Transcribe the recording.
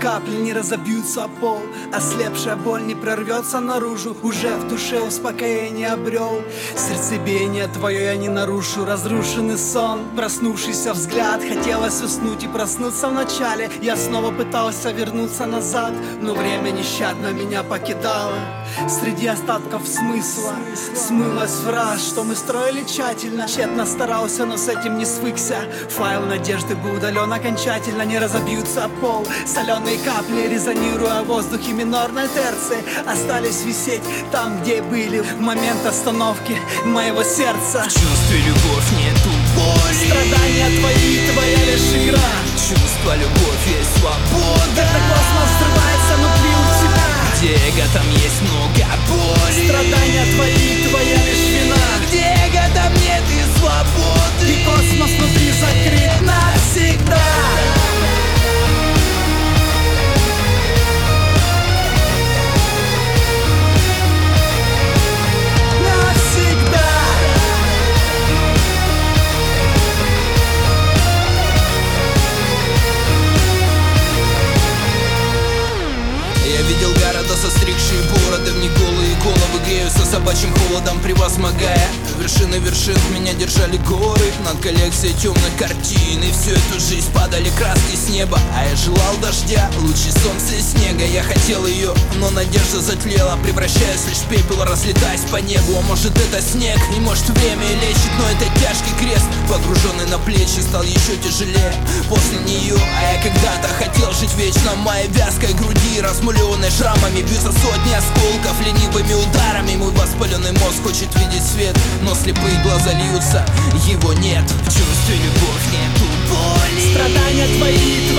капли не разобьются о пол Ослепшая боль не прорвется наружу. Уже в душе успокоение обрел. Сердцебиение твое я не нарушу. Разрушенный сон, проснувшийся взгляд. Хотелось уснуть и проснуться в начале. Я снова пытался вернуться назад Но время нещадно меня покидало Среди остатков смысла. Смылась фраз, что мы строили тщательно. Тщетно старался, но с этим не свыкся. Файл надежды был удален окончательно. Не разобьются пол. Соленые капли, резонируя в воздухе минорной терции Остались висеть там, где были. В момент остановки моего сердца. В чувстве любовь нету боли. Страдания твои, твоя лишь игра. Чувство любовь есть свобода. Когда космос взрывается внутри у тебя. Где эго, там города, состригшие бороды В них голые головы греются собачьим холодом Превозмогая вершины вершин. Меня держали горы над коллекцией темных картин. И всю эту жизнь падали краски с неба А я желал дождя, лучи солнца и снега. Я хотел ее, но надежда затлела Превращаясь лишь в пепел, разлетаясь по небу. А может это снег, и может время лечит Но это тяжкий крест, груженный на плечи стал еще тяжелее После нее, а я когда-то хотел жить вечно Моей вязкой груди, размыленной шрамами Бьются сотни осколков ленивыми ударами. Мой воспаленный мозг хочет видеть свет Но слепые глаза льются, его нет. В чувстве любовь нету боли. Страдания твои